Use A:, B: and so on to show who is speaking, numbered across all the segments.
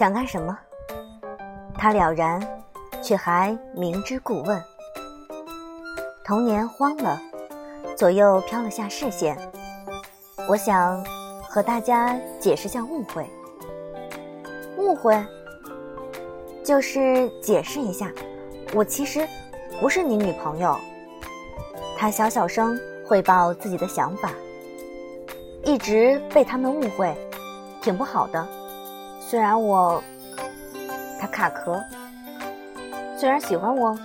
A: 想干什么？他了然，却还明知故问。童年慌了，左右飘了下视线。我想和大家解释下误会。误会，就是解释一下，我其实不是你女朋友。他小小声汇报自己的想法，一直被他们误会，挺不好的。虽然我，他卡壳。虽然喜欢我，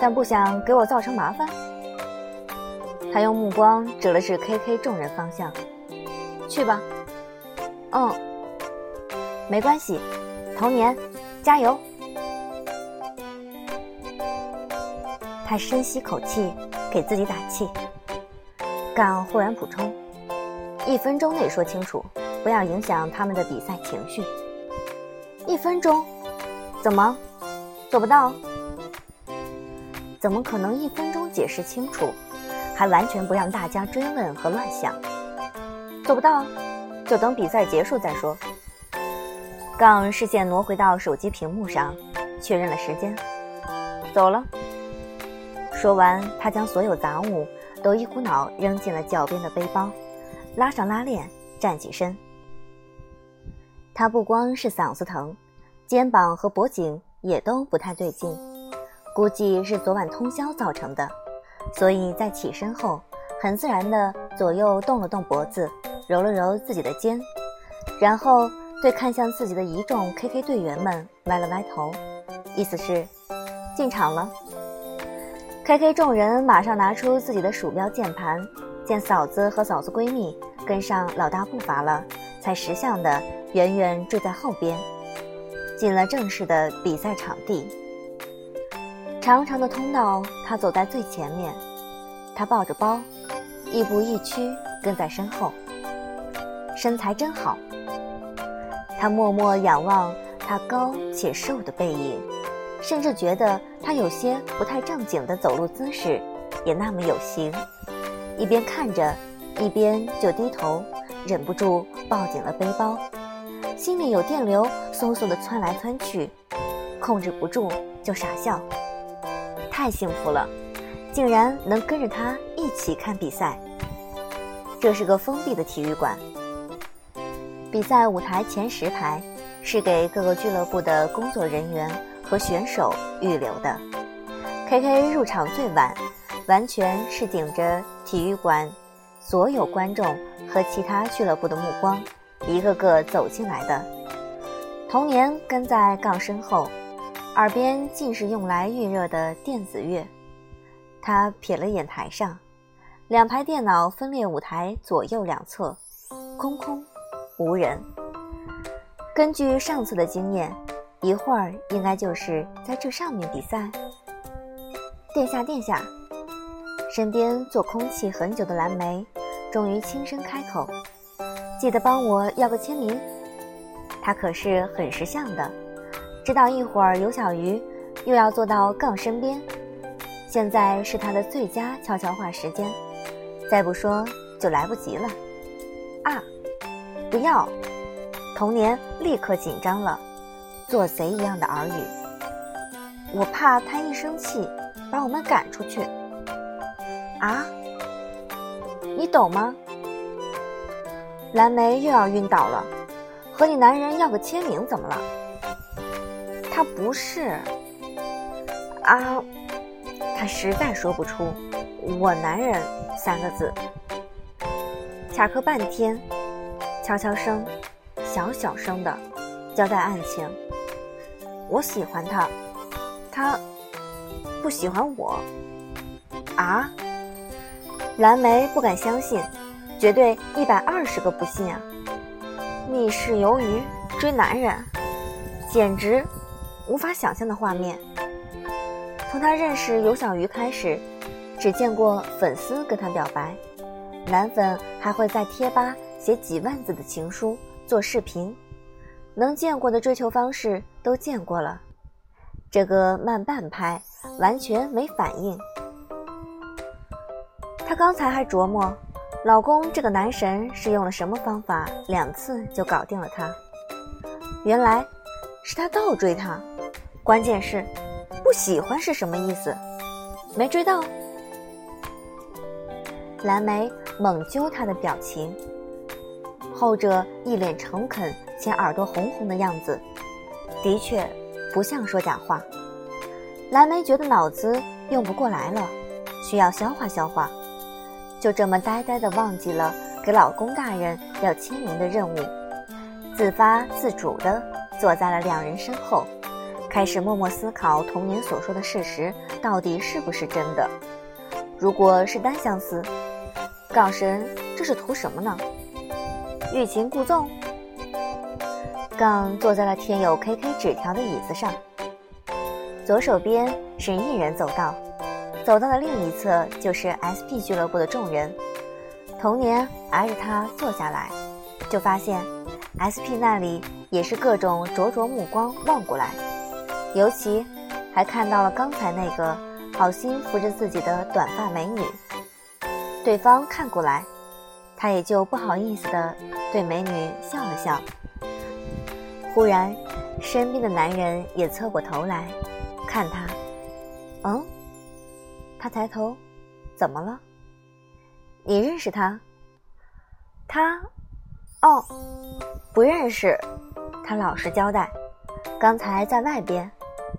A: 但不想给我造成麻烦。他用目光指了指 KK 众人方向，去吧。嗯，没关系，童年，加油。他深吸口气。给自己打气。干忽然补充：“一分钟内说清楚，不要影响他们的比赛情绪。”一分钟？怎么做不到？怎么可能一分钟解释清楚，还完全不让大家追问和乱想？做不到，就等比赛结束再说。杠视线挪回到手机屏幕上，确认了时间，走了。说完，他将所有杂物都一股脑扔进了脚边的背包，拉上拉链，站起身。他不光是嗓子疼，肩膀和脖颈也都不太对劲，估计是昨晚通宵造成的。所以在起身后，很自然地左右动了动脖子，揉了揉自己的肩，然后对看向自己的一众 KK 队员们歪了歪头，意思是进场了。K K 众人马上拿出自己的鼠标键盘，见嫂子和嫂子闺蜜跟上老大步伐了，才识相的远远追在后边，进了正式的比赛场地。长长的通道，他走在最前面，他抱着包，亦步亦趋跟在身后，身材真好。他默默仰望他高且瘦的背影。甚至觉得他有些不太正经的走路姿势，也那么有型。一边看着，一边就低头，忍不住抱紧了背包，心里有电流嗖嗖的窜来窜去，控制不住就傻笑。太幸福了，竟然能跟着他一起看比赛。这是个封闭的体育馆，比赛舞台前十排是给各个俱乐部的工作人员。和选手预留的，KK 入场最晚，完全是顶着体育馆所有观众和其他俱乐部的目光，一个个走进来的。童年跟在杠身后，耳边尽是用来预热的电子乐。他瞥了眼台上，两排电脑分列舞台左右两侧，空空无人。根据上次的经验。一会儿应该就是在这上面比赛。殿下，殿下，身边做空气很久的蓝莓，终于轻声开口：“记得帮我要个签名。”他可是很识相的，知道一会儿尤小鱼又要坐到杠身边，现在是他的最佳悄悄话时间，再不说就来不及了。啊，不要！童年立刻紧张了。做贼一样的耳语，我怕他一生气把我们赶出去。啊，懂吗？蓝莓又要晕倒了，和你男人要个签名怎么了？他不是。啊，他实在说不出“我男人”三个字，卡壳半天，悄悄声，小小声的交代案情。我喜欢他，他不喜欢我。啊！蓝莓不敢相信，绝对一百二十个不信啊！密室鱿鱼追男人，简直无法想象的画面。从他认识尤小鱼开始，只见过粉丝跟他表白，男粉还会在贴吧写几万字的情书，做视频。能见过的追求方式都见过了，这个慢半拍，完全没反应。刚才还琢磨，老公这个男神是用了什么方法，两次就搞定了他。原来是他倒追他，关键是不喜欢是什么意思？没追到。蓝莓猛揪他的表情，后者一脸诚恳且耳朵红红的样子，的确不像说假话。蓝莓觉得脑子用不过来了，需要消化消化，就这么呆呆的忘记了给老公大人要签名的任务，自发自主的坐在了两人身后，开始默默思考童年所说的事实到底是不是真的。如果是单相思。港神这是图什么呢？欲擒故纵。杠坐在了贴有 KK 纸条的椅子上，左手边是一人走道，走到的另一侧就是 SP 俱乐部的众人。童年挨着他坐下来，就发现 SP 那里也是各种灼灼目光望过来，尤其还看到了刚才那个好心扶着自己的短发美女。对方看过来，他也就不好意思的对美女笑了笑。忽然，身边的男人也侧过头来看他。嗯，他抬头，怎么了？你认识他？他，哦，不认识。他老实交代，刚才在外边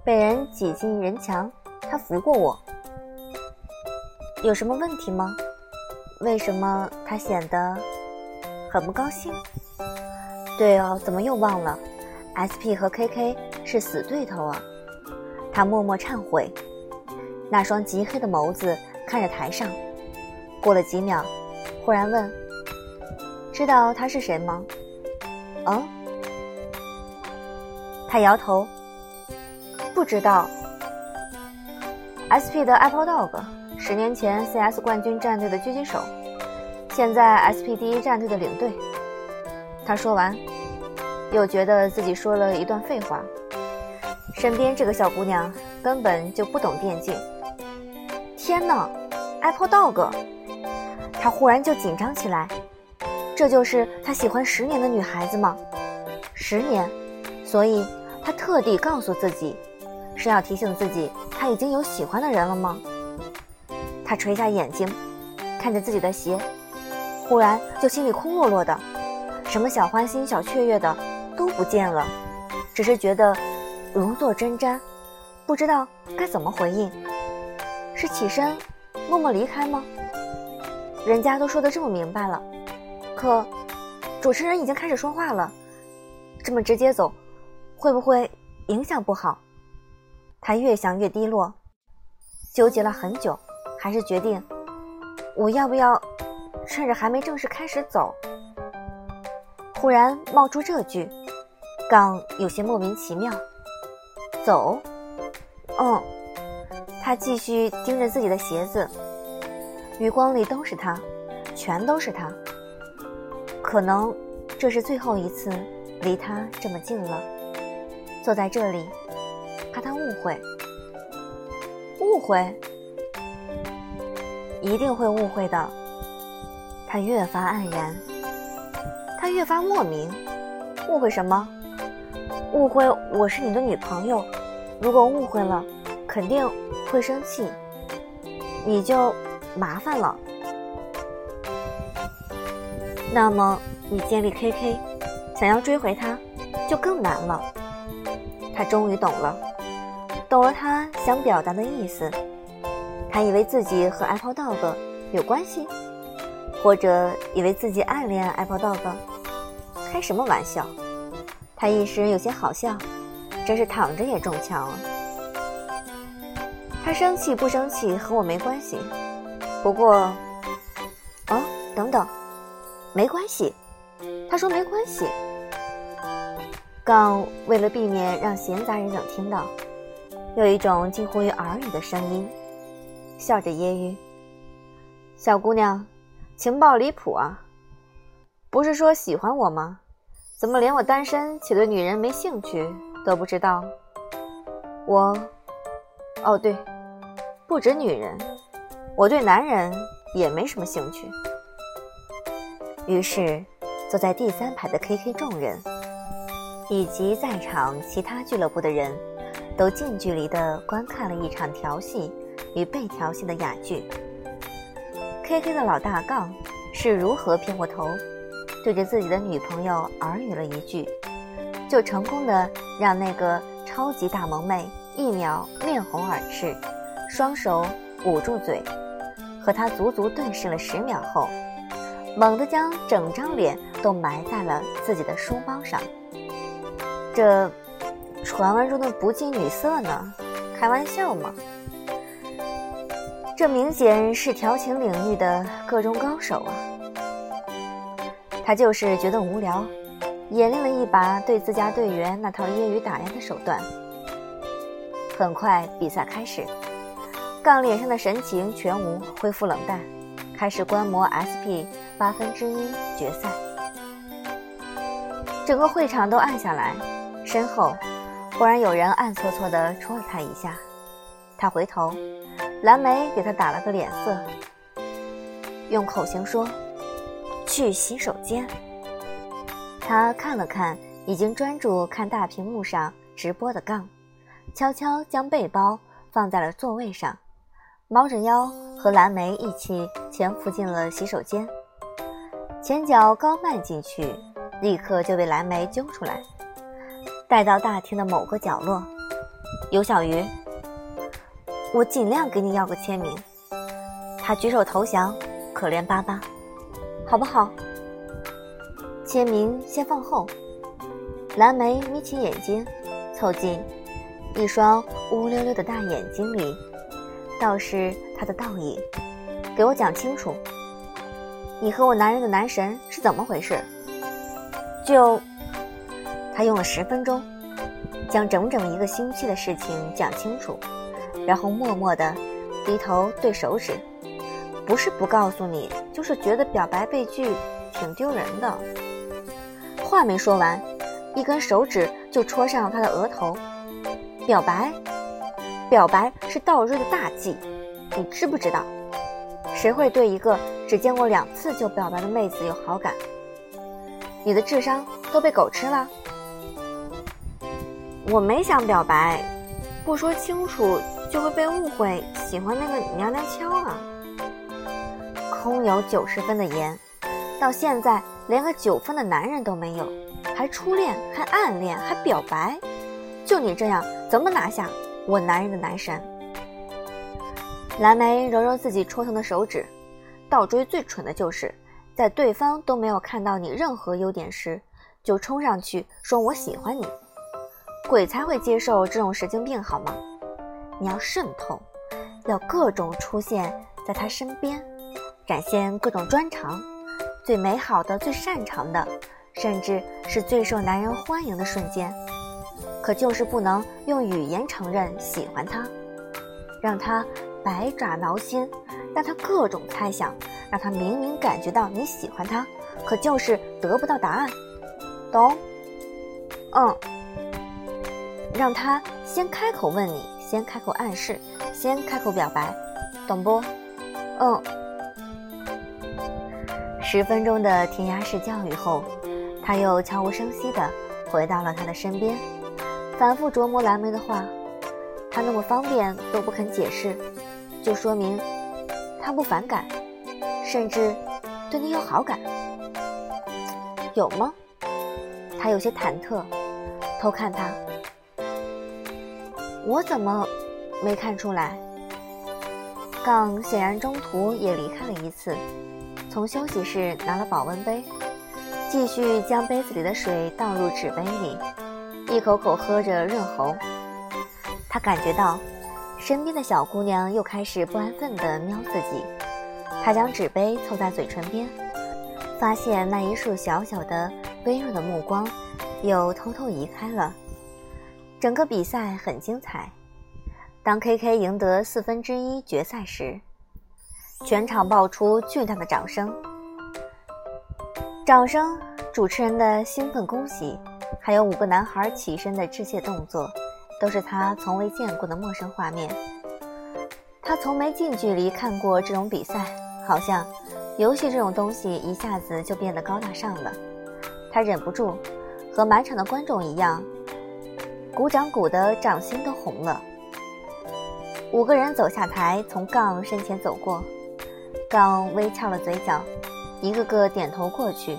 A: 被人挤进人墙，他扶过我。有什么问题吗？为什么他显得很不高兴？对哦，怎么又忘了？SP 和 KK 是死对头啊！他默默忏悔，那双极黑的眸子看着台上。过了几秒，忽然问：“知道他是谁吗？”嗯，他摇头，不知道。SP 的 Apple Dog。十年前，CS 冠军战队的狙击手，现在 SP 第一战队的领队。他说完，又觉得自己说了一段废话。身边这个小姑娘根本就不懂电竞。天哪，Apple Dog！他忽然就紧张起来。这就是他喜欢十年的女孩子吗？十年，所以他特地告诉自己，是要提醒自己他已经有喜欢的人了吗？他垂下眼睛，看着自己的鞋，忽然就心里空落落的，什么小欢心、小雀跃的都不见了，只是觉得如坐针毡，不知道该怎么回应。是起身默默离开吗？人家都说的这么明白了，可主持人已经开始说话了，这么直接走，会不会影响不好？他越想越低落，纠结了很久。还是决定，我要不要趁着还没正式开始走？忽然冒出这句，杠有些莫名其妙。走？嗯。他继续盯着自己的鞋子，余光里都是他，全都是他。可能这是最后一次离他这么近了。坐在这里，怕他误会。误会？一定会误会的。他越发黯然，他越发莫名，误会什么？误会我是你的女朋友。如果误会了，肯定会生气，你就麻烦了。那么你建立 KK，想要追回他，就更难了。他终于懂了，懂了他想表达的意思。他以为自己和 Apple Dog 有关系，或者以为自己暗恋 Apple Dog，开什么玩笑？他一时有些好笑，真是躺着也中枪了。他生气不生气和我没关系，不过，哦，等等，没关系。他说没关系。杠为了避免让闲杂人等听到，有一种近乎于耳语的声音。笑着揶揄：“小姑娘，情报离谱啊！不是说喜欢我吗？怎么连我单身且对女人没兴趣都不知道？我……哦对，不止女人，我对男人也没什么兴趣。”于是，坐在第三排的 KK 众人以及在场其他俱乐部的人，都近距离地观看了一场调戏与被调戏的哑剧。K K 的老大杠是如何偏过头，对着自己的女朋友耳语了一句，就成功的让那个超级大萌妹一秒面红耳赤，双手捂住嘴，和他足足对视了十秒后，猛地将整张脸都埋在了自己的书包上。这传闻中的不近女色呢？开玩笑吗？这明显是调情领域的各中高手啊！他就是觉得无聊，演练了一把对自家队员那套业余打压的手段。很快比赛开始，杠脸上的神情全无，恢复冷淡，开始观摩 SP 八分之一决赛。整个会场都暗下来，身后忽然有人暗搓搓地戳了他一下，他回头。蓝莓给他打了个脸色，用口型说：“去洗手间。”他看了看已经专注看大屏幕上直播的杠，悄悄将背包放在了座位上，猫着腰和蓝莓一起潜伏进了洗手间。前脚刚迈进去，立刻就被蓝莓揪出来，带到大厅的某个角落。尤小鱼。我尽量给你要个签名。他举手投降，可怜巴巴，好不好？签名先放后。蓝莓眯起眼睛，凑近，一双乌溜溜的大眼睛里，倒是他的倒影。给我讲清楚，你和我男人的男神是怎么回事？就，他用了十分钟，将整整一个星期的事情讲清楚。然后默默地低头对手指，不是不告诉你，就是觉得表白被拒挺丢人的。话没说完，一根手指就戳上了他的额头。表白，表白是倒追的大忌，你知不知道？谁会对一个只见过两次就表白的妹子有好感？你的智商都被狗吃了。我没想表白，不说清楚。就会被误会喜欢那个娘娘腔啊！空有九十分的颜，到现在连个九分的男人都没有，还初恋，还暗恋，还表白，就你这样，怎么拿下我男人的男神？蓝莓揉揉自己戳疼的手指，倒追最蠢的就是在对方都没有看到你任何优点时，就冲上去说我喜欢你，鬼才会接受这种神经病好吗？你要渗透，要各种出现在他身边，展现各种专长，最美好的、最擅长的，甚至是最受男人欢迎的瞬间。可就是不能用语言承认喜欢他，让他百爪挠心，让他各种猜想，让他明明感觉到你喜欢他，可就是得不到答案。懂？嗯。让他先开口问你。先开口暗示，先开口表白，懂不？嗯。十分钟的填鸭式教育后，他又悄无声息地回到了他的身边，反复琢磨蓝莓的话。他那么方便都不肯解释，就说明他不反感，甚至对你有好感。有吗？他有些忐忑，偷看他。我怎么没看出来？杠显然中途也离开了一次，从休息室拿了保温杯，继续将杯子里的水倒入纸杯里，一口口喝着润喉。他感觉到身边的小姑娘又开始不安分地瞄自己，他将纸杯凑在嘴唇边，发现那一束小小的、微弱的目光又偷偷移开了。整个比赛很精彩。当 KK 赢得四分之一决赛时，全场爆出巨大的掌声。掌声、主持人的兴奋恭喜，还有五个男孩起身的致谢动作，都是他从未见过的陌生画面。他从没近距离看过这种比赛，好像游戏这种东西一下子就变得高大上了。他忍不住。和满场的观众一样，鼓掌鼓的掌心都红了。五个人走下台，从杠身前走过，杠微翘了嘴角，一个个点头过去。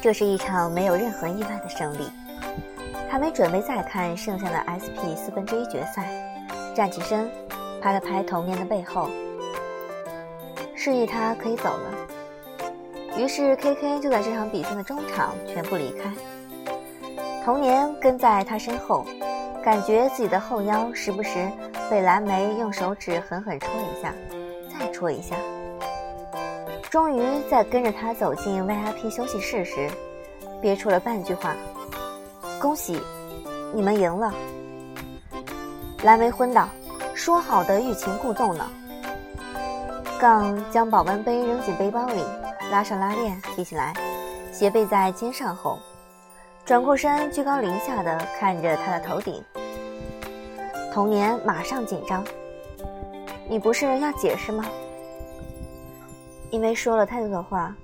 A: 这是一场没有任何意外的胜利。他没准备再看剩下的 SP 四分之一决赛，站起身，拍了拍童年的背后，示意他可以走了。于是 KK 就在这场比赛的中场全部离开，童年跟在他身后，感觉自己的后腰时不时被蓝莓用手指狠狠戳一下，再戳一下。终于在跟着他走进 VIP 休息室时，憋出了半句话：“恭喜，你们赢了。”蓝莓昏倒，说好的欲擒故纵呢？杠将保温杯扔进背包里。拉上拉链，提起来，斜背在肩上后，转过身，居高临下的看着他的头顶。童年马上紧张，你不是要解释吗？因为说了太多的话，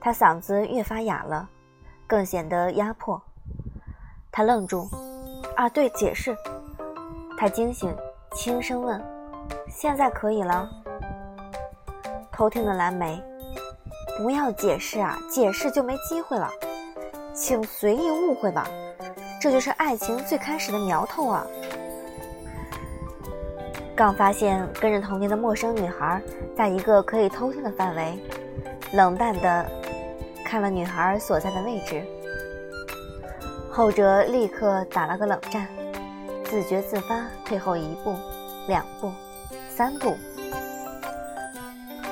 A: 他嗓子越发哑了，更显得压迫。他愣住，啊，对，解释。他惊醒，轻声问：“现在可以了？”偷听的蓝莓。不要解释啊，解释就没机会了，请随意误会吧，这就是爱情最开始的苗头啊。刚发现跟着童年的陌生女孩在一个可以偷听的范围，冷淡的看了女孩所在的位置，后者立刻打了个冷战，自觉自发退后一步、两步、三步，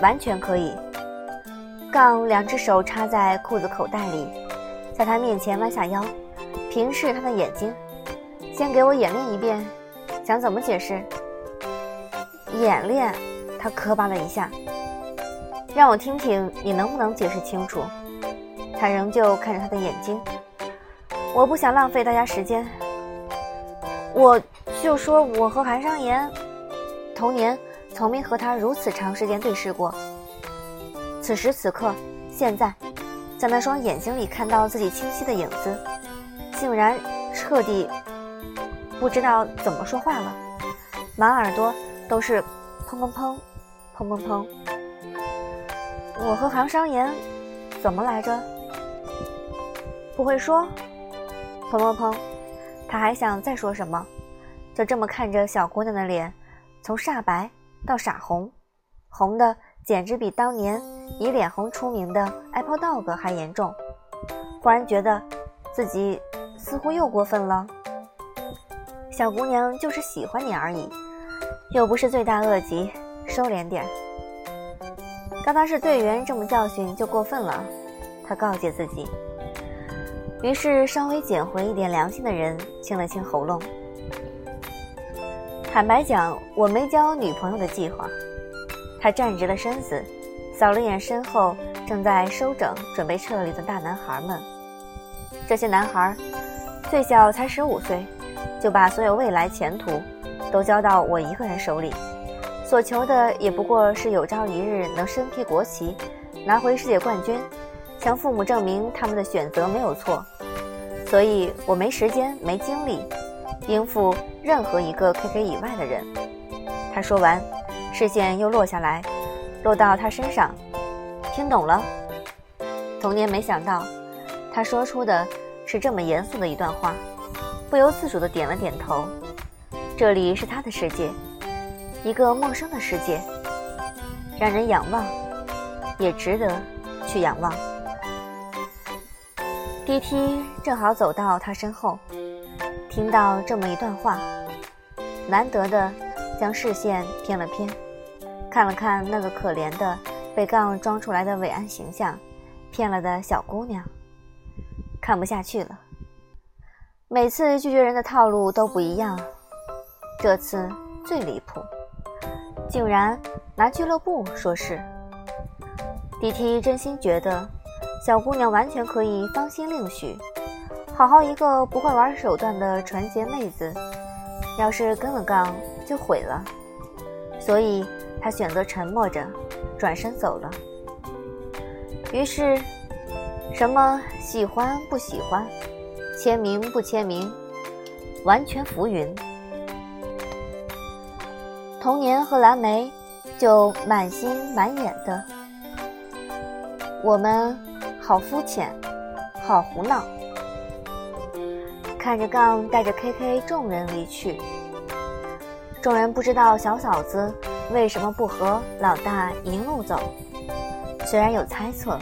A: 完全可以。杠两只手插在裤子口袋里，在他面前弯下腰，平视他的眼睛。先给我演练一遍，想怎么解释？演练？他磕巴了一下，让我听听你能不能解释清楚。他仍旧看着他的眼睛。我不想浪费大家时间。我就说我和韩商言童年从没和他如此长时间对视过。此时此刻，现在，在那双眼睛里看到自己清晰的影子，竟然彻底不知道怎么说话了，满耳朵都是砰砰砰，砰砰砰。我和杭商言怎么来着？不会说，砰砰砰。他还想再说什么，就这么看着小姑娘的脸，从煞白到傻红，红的。简直比当年以脸红出名的 Apple Dog 还严重。忽然觉得自己似乎又过分了。小姑娘就是喜欢你而已，又不是罪大恶极，收敛点。刚刚是队员这么教训就过分了，他告诫自己。于是稍微捡回一点良心的人清了清喉咙。坦白讲，我没交女朋友的计划。他站直了身子，扫了眼身后正在收整、准备撤离的大男孩们。这些男孩最小才十五岁，就把所有未来前途都交到我一个人手里，所求的也不过是有朝一日能身披国旗，拿回世界冠军，向父母证明他们的选择没有错。所以我没时间、没精力应付任何一个 KK 以外的人。他说完。视线又落下来，落到他身上，听懂了。童年没想到，他说出的是这么严肃的一段话，不由自主地点了点头。这里是他的世界，一个陌生的世界，让人仰望，也值得去仰望。D T 正好走到他身后，听到这么一段话，难得的。将视线偏了偏，看了看那个可怜的被杠装出来的伟岸形象，骗了的小姑娘，看不下去了。每次拒绝人的套路都不一样，这次最离谱，竟然拿俱乐部说事。D T 真心觉得小姑娘完全可以芳心另许，好好一个不会玩手段的纯洁妹子。要是跟了杠，就毁了。所以他选择沉默着，转身走了。于是，什么喜欢不喜欢，签名不签名，完全浮云。童年和蓝莓就满心满眼的，我们好肤浅，好胡闹。看着杠带着 KK 众人离去，众人不知道小嫂子为什么不和老大一路走，虽然有猜测，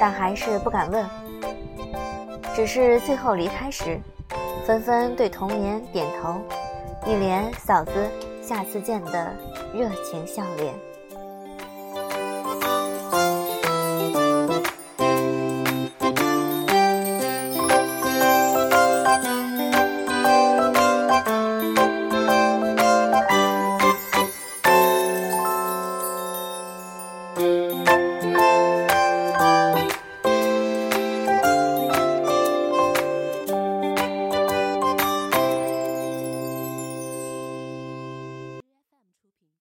A: 但还是不敢问。只是最后离开时，纷纷对童年点头，一脸嫂子。下次见的热情笑脸。